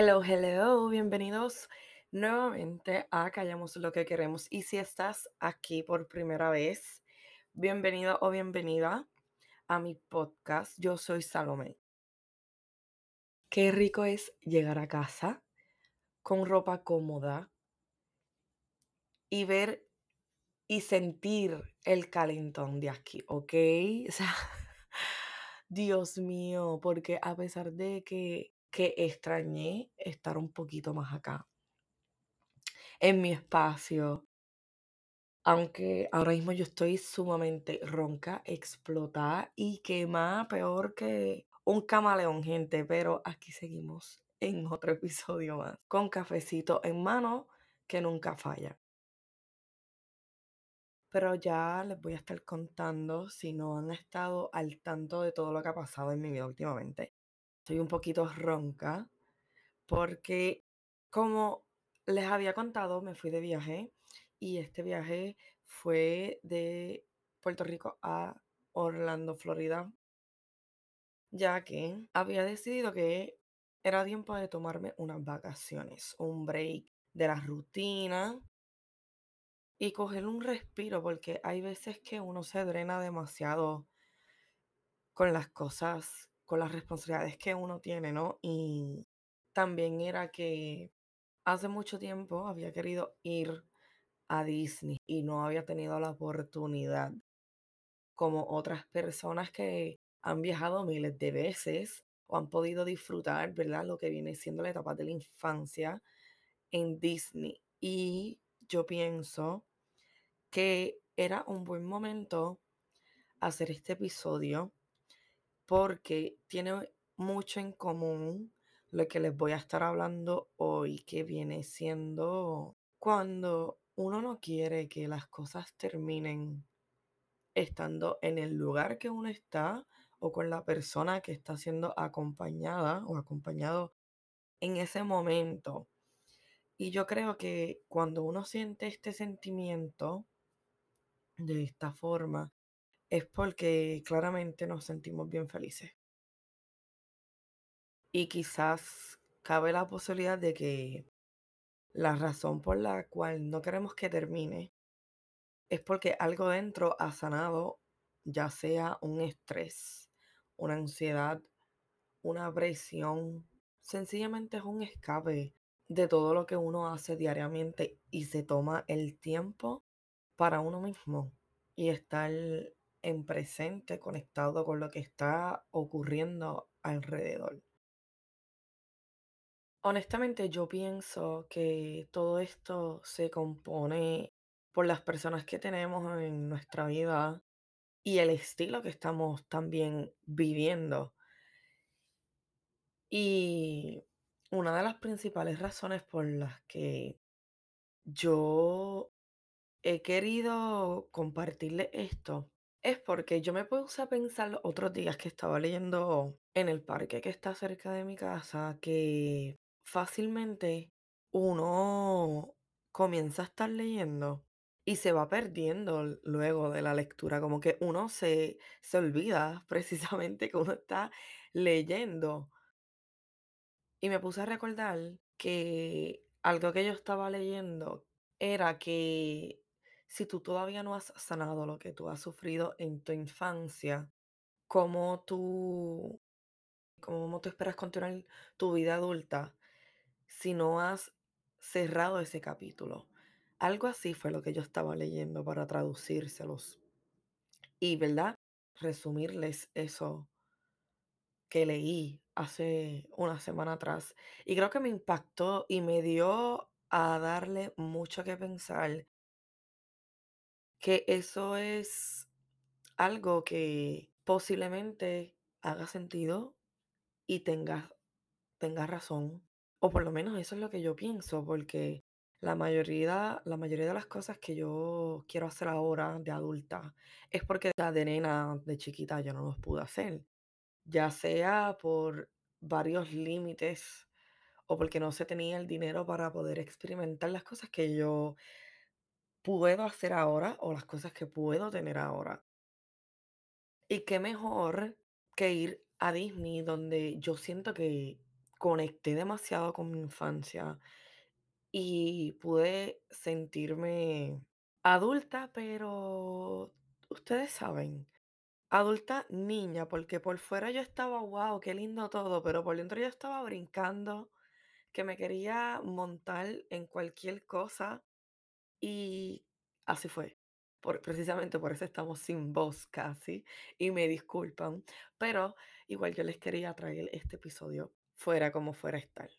Hello, hello, bienvenidos nuevamente a Callamos lo que queremos. Y si estás aquí por primera vez, bienvenido o bienvenida a mi podcast. Yo soy Salomé. Qué rico es llegar a casa con ropa cómoda y ver y sentir el calentón de aquí, ¿ok? O sea, Dios mío, porque a pesar de que, que extrañé estar un poquito más acá, en mi espacio, aunque ahora mismo yo estoy sumamente ronca, explotada y quemada, peor que un camaleón, gente, pero aquí seguimos en otro episodio más, con cafecito en mano que nunca falla. Pero ya les voy a estar contando si no han estado al tanto de todo lo que ha pasado en mi vida últimamente. Estoy un poquito ronca porque como les había contado, me fui de viaje y este viaje fue de Puerto Rico a Orlando, Florida, ya que había decidido que era tiempo de tomarme unas vacaciones, un break de la rutina y coger un respiro, porque hay veces que uno se drena demasiado con las cosas, con las responsabilidades que uno tiene, ¿no? Y también era que hace mucho tiempo había querido ir a Disney y no había tenido la oportunidad como otras personas que han viajado miles de veces o han podido disfrutar, ¿verdad? Lo que viene siendo la etapa de la infancia en Disney. Y yo pienso que era un buen momento hacer este episodio porque tiene mucho en común lo que les voy a estar hablando hoy, que viene siendo cuando uno no quiere que las cosas terminen estando en el lugar que uno está o con la persona que está siendo acompañada o acompañado en ese momento. Y yo creo que cuando uno siente este sentimiento de esta forma, es porque claramente nos sentimos bien felices. Y quizás cabe la posibilidad de que la razón por la cual no queremos que termine es porque algo dentro ha sanado, ya sea un estrés, una ansiedad, una presión. Sencillamente es un escape de todo lo que uno hace diariamente y se toma el tiempo para uno mismo y estar en presente, conectado con lo que está ocurriendo alrededor. Honestamente, yo pienso que todo esto se compone por las personas que tenemos en nuestra vida y el estilo que estamos también viviendo. Y una de las principales razones por las que yo he querido compartirle esto es porque yo me puse a pensar los otros días que estaba leyendo en el parque que está cerca de mi casa que fácilmente uno comienza a estar leyendo y se va perdiendo luego de la lectura, como que uno se, se olvida precisamente que uno está leyendo. Y me puse a recordar que algo que yo estaba leyendo era que si tú todavía no has sanado lo que tú has sufrido en tu infancia, ¿cómo tú, cómo tú esperas continuar tu vida adulta si no has cerrado ese capítulo? Algo así fue lo que yo estaba leyendo para traducírselos. Y, ¿verdad? Resumirles eso que leí hace una semana atrás. Y creo que me impactó y me dio a darle mucho que pensar que eso es algo que posiblemente haga sentido y tenga, tenga razón. O por lo menos eso es lo que yo pienso, porque la mayoría, la mayoría de las cosas que yo quiero hacer ahora de adulta es porque de nena, de chiquita, yo no los pude hacer. Ya sea por varios límites o porque no se tenía el dinero para poder experimentar las cosas que yo puedo hacer ahora o las cosas que puedo tener ahora. Y qué mejor que ir a Disney donde yo siento que conecté demasiado con mi infancia y pude sentirme adulta, pero ustedes saben, adulta niña, porque por fuera yo estaba, wow, qué lindo todo, pero por dentro yo estaba brincando, que me quería montar en cualquier cosa y así fue. Por, precisamente por eso estamos sin voz casi y me disculpan, pero igual yo les quería traer este episodio fuera como fuera estar.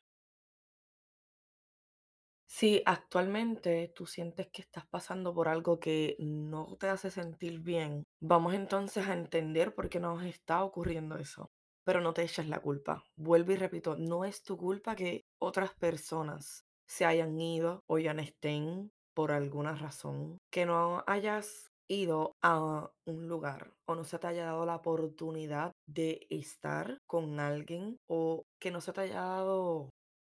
Si actualmente tú sientes que estás pasando por algo que no te hace sentir bien, vamos entonces a entender por qué nos está ocurriendo eso. Pero no te eches la culpa. Vuelvo y repito, no es tu culpa que otras personas se hayan ido o ya no estén por alguna razón. Que no hayas ido a un lugar o no se te haya dado la oportunidad de estar con alguien o que no se te haya dado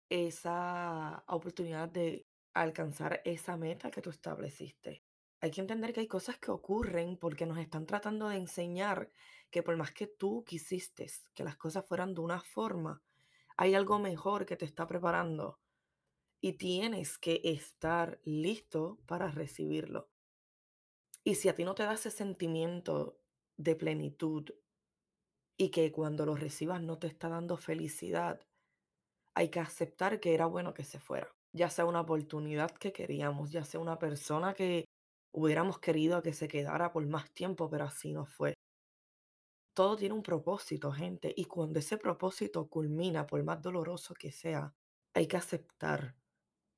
esa oportunidad de alcanzar esa meta que tú estableciste. Hay que entender que hay cosas que ocurren porque nos están tratando de enseñar que por más que tú quisiste que las cosas fueran de una forma, hay algo mejor que te está preparando y tienes que estar listo para recibirlo. Y si a ti no te da ese sentimiento de plenitud y que cuando lo recibas no te está dando felicidad, hay que aceptar que era bueno que se fuera, ya sea una oportunidad que queríamos, ya sea una persona que hubiéramos querido que se quedara por más tiempo, pero así no fue. Todo tiene un propósito, gente, y cuando ese propósito culmina, por más doloroso que sea, hay que aceptar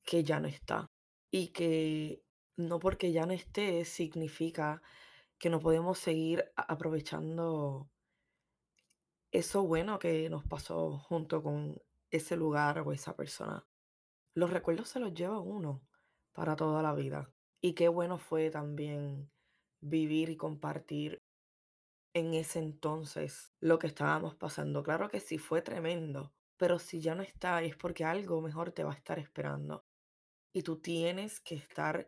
que ya no está y que no porque ya no esté significa que no podemos seguir aprovechando eso bueno que nos pasó junto con ese lugar o esa persona. Los recuerdos se los lleva uno para toda la vida. Y qué bueno fue también vivir y compartir en ese entonces lo que estábamos pasando. Claro que sí fue tremendo, pero si ya no está es porque algo mejor te va a estar esperando. Y tú tienes que estar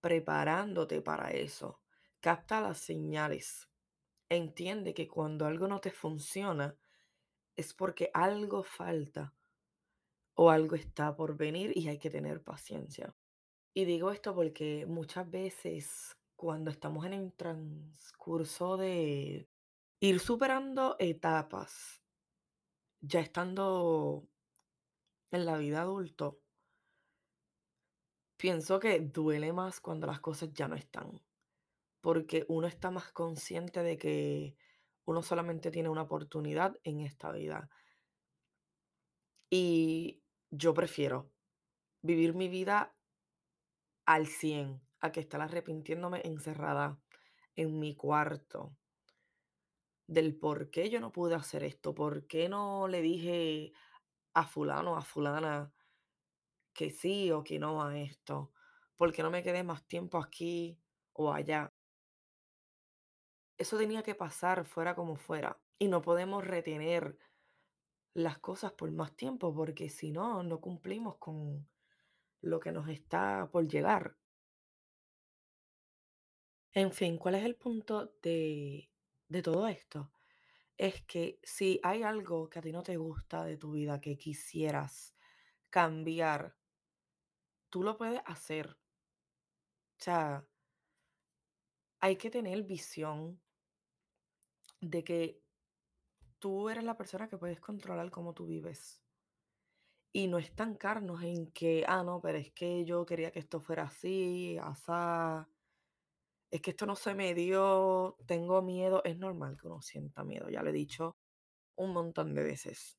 preparándote para eso. Capta las señales. Entiende que cuando algo no te funciona es porque algo falta o algo está por venir y hay que tener paciencia. Y digo esto porque muchas veces cuando estamos en el transcurso de ir superando etapas, ya estando en la vida adulto, pienso que duele más cuando las cosas ya no están, porque uno está más consciente de que uno solamente tiene una oportunidad en esta vida. Y yo prefiero vivir mi vida al 100 a que estar arrepintiéndome encerrada en mi cuarto del por qué yo no pude hacer esto, por qué no le dije a fulano, a fulana que sí o que no a esto, por qué no me quedé más tiempo aquí o allá. Eso tenía que pasar fuera como fuera y no podemos retener las cosas por más tiempo porque si no, no cumplimos con lo que nos está por llegar. En fin, ¿cuál es el punto de, de todo esto? Es que si hay algo que a ti no te gusta de tu vida, que quisieras cambiar, tú lo puedes hacer. O sea, hay que tener visión de que tú eres la persona que puedes controlar cómo tú vives. Y no estancarnos en que, ah, no, pero es que yo quería que esto fuera así, asá. Es que esto no se me dio, tengo miedo. Es normal que uno sienta miedo, ya lo he dicho un montón de veces,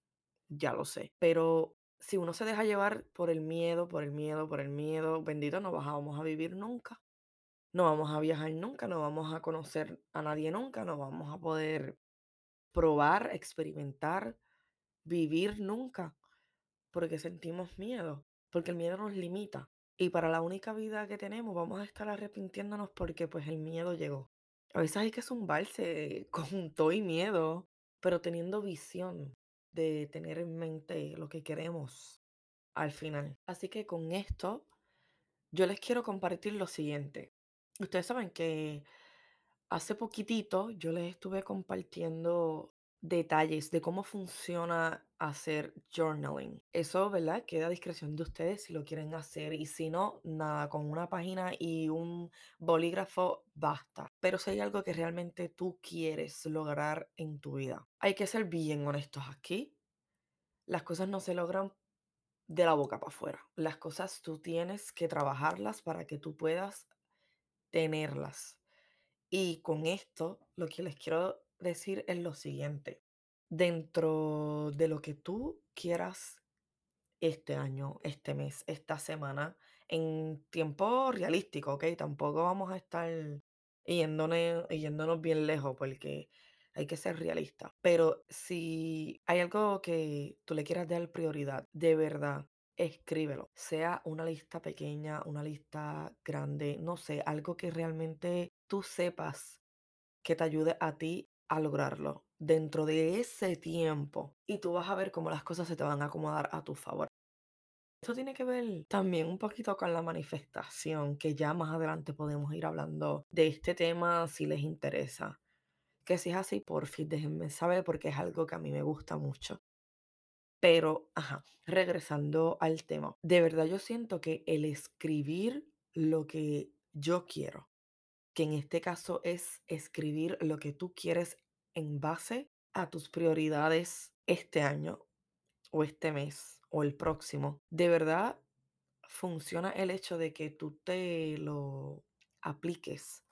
ya lo sé. Pero si uno se deja llevar por el miedo, por el miedo, por el miedo, bendito, no vamos a vivir nunca. No vamos a viajar nunca, no vamos a conocer a nadie nunca, no vamos a poder probar, experimentar, vivir nunca, porque sentimos miedo, porque el miedo nos limita. Y para la única vida que tenemos vamos a estar arrepintiéndonos porque pues el miedo llegó. A veces hay que zumbarse con todo y miedo, pero teniendo visión de tener en mente lo que queremos al final. Así que con esto yo les quiero compartir lo siguiente. Ustedes saben que hace poquitito yo les estuve compartiendo detalles de cómo funciona hacer journaling. Eso, ¿verdad? Queda a discreción de ustedes si lo quieren hacer y si no, nada, con una página y un bolígrafo basta. Pero si hay algo que realmente tú quieres lograr en tu vida, hay que ser bien honestos aquí. Las cosas no se logran de la boca para afuera. Las cosas tú tienes que trabajarlas para que tú puedas tenerlas. Y con esto, lo que les quiero decir es lo siguiente. Dentro de lo que tú quieras este año, este mes, esta semana, en tiempo realístico, ¿ok? Tampoco vamos a estar yéndonos, yéndonos bien lejos porque hay que ser realista. Pero si hay algo que tú le quieras dar prioridad, de verdad, escríbelo. Sea una lista pequeña, una lista grande, no sé, algo que realmente tú sepas que te ayude a ti a lograrlo dentro de ese tiempo y tú vas a ver cómo las cosas se te van a acomodar a tu favor. Esto tiene que ver también un poquito con la manifestación, que ya más adelante podemos ir hablando de este tema si les interesa. Que si es así, por fin déjenme saber porque es algo que a mí me gusta mucho. Pero, ajá, regresando al tema, de verdad yo siento que el escribir lo que yo quiero, que en este caso es escribir lo que tú quieres en base a tus prioridades este año o este mes o el próximo, de verdad funciona el hecho de que tú te lo apliques,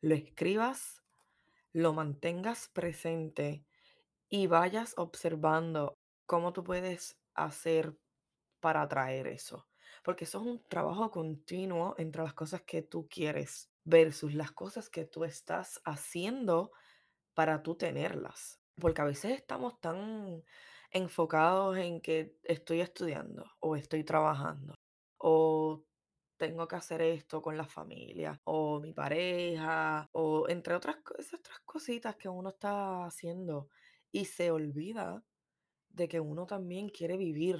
lo escribas, lo mantengas presente y vayas observando cómo tú puedes hacer para atraer eso. Porque eso es un trabajo continuo entre las cosas que tú quieres versus las cosas que tú estás haciendo para tú tenerlas. Porque a veces estamos tan enfocados en que estoy estudiando o estoy trabajando o tengo que hacer esto con la familia o mi pareja o entre otras, esas otras cositas que uno está haciendo y se olvida de que uno también quiere vivir,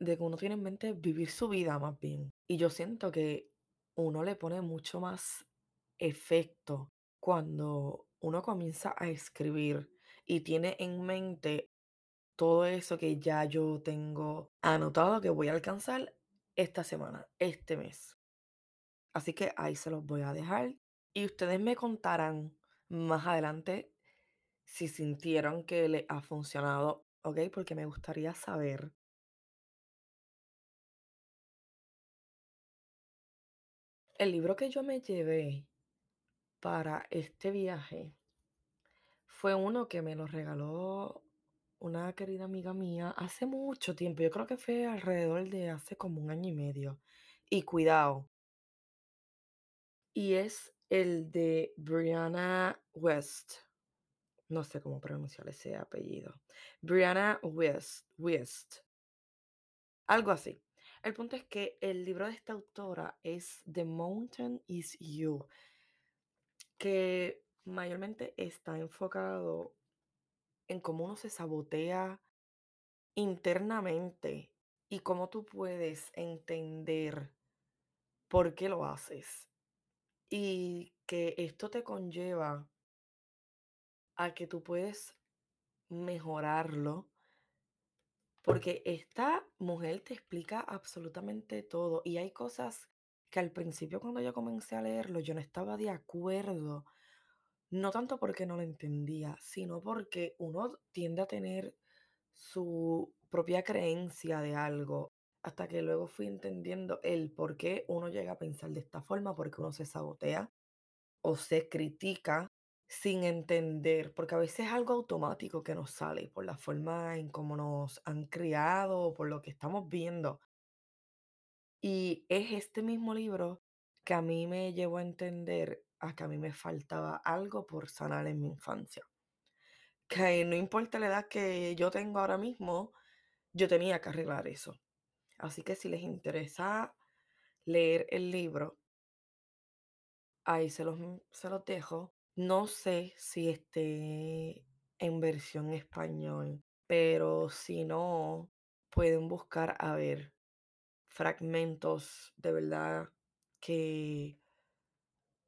de que uno tiene en mente vivir su vida más bien. Y yo siento que uno le pone mucho más efecto cuando uno comienza a escribir y tiene en mente todo eso que ya yo tengo anotado que voy a alcanzar esta semana, este mes. Así que ahí se los voy a dejar y ustedes me contarán más adelante si sintieron que le ha funcionado, ¿ok? Porque me gustaría saber. El libro que yo me llevé para este viaje fue uno que me lo regaló una querida amiga mía hace mucho tiempo. Yo creo que fue alrededor de hace como un año y medio. Y cuidado, y es el de Brianna West. No sé cómo pronunciar ese apellido. Brianna West, West, algo así. El punto es que el libro de esta autora es The Mountain is You, que mayormente está enfocado en cómo uno se sabotea internamente y cómo tú puedes entender por qué lo haces. Y que esto te conlleva a que tú puedes mejorarlo, porque esta mujer te explica absolutamente todo y hay cosas que al principio cuando yo comencé a leerlo yo no estaba de acuerdo, no tanto porque no lo entendía, sino porque uno tiende a tener su propia creencia de algo, hasta que luego fui entendiendo el por qué uno llega a pensar de esta forma, porque uno se sabotea o se critica sin entender, porque a veces es algo automático que nos sale por la forma en cómo nos han criado o por lo que estamos viendo. Y es este mismo libro que a mí me llevó a entender a que a mí me faltaba algo por sanar en mi infancia. Que no importa la edad que yo tengo ahora mismo, yo tenía que arreglar eso. Así que si les interesa leer el libro, ahí se los, se los dejo. No sé si esté en versión español, pero si no, pueden buscar a ver fragmentos de verdad que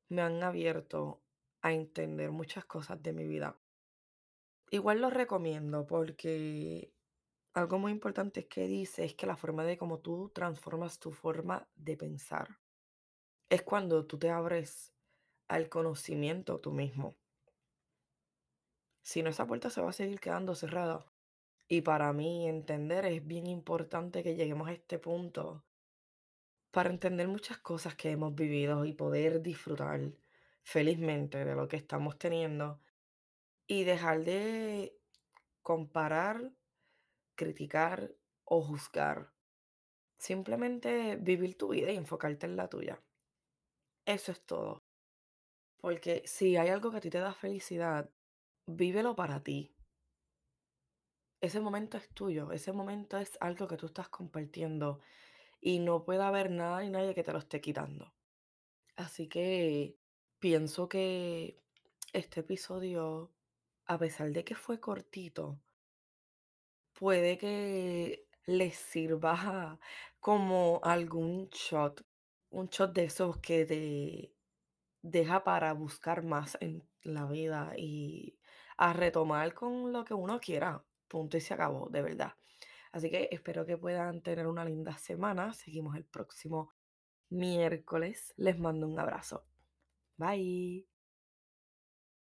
me han abierto a entender muchas cosas de mi vida. igual lo recomiendo porque algo muy importante que dice es que la forma de cómo tú transformas tu forma de pensar es cuando tú te abres al conocimiento tú mismo. Si no, esa puerta se va a seguir quedando cerrada. Y para mí entender es bien importante que lleguemos a este punto para entender muchas cosas que hemos vivido y poder disfrutar felizmente de lo que estamos teniendo y dejar de comparar, criticar o juzgar. Simplemente vivir tu vida y enfocarte en la tuya. Eso es todo. Porque si hay algo que a ti te da felicidad, vívelo para ti. Ese momento es tuyo, ese momento es algo que tú estás compartiendo y no puede haber nada ni nadie que te lo esté quitando. Así que pienso que este episodio, a pesar de que fue cortito, puede que les sirva como algún shot, un shot de esos que te deja para buscar más en la vida y a retomar con lo que uno quiera. Punto y se acabó, de verdad. Así que espero que puedan tener una linda semana. Seguimos el próximo miércoles. Les mando un abrazo. Bye.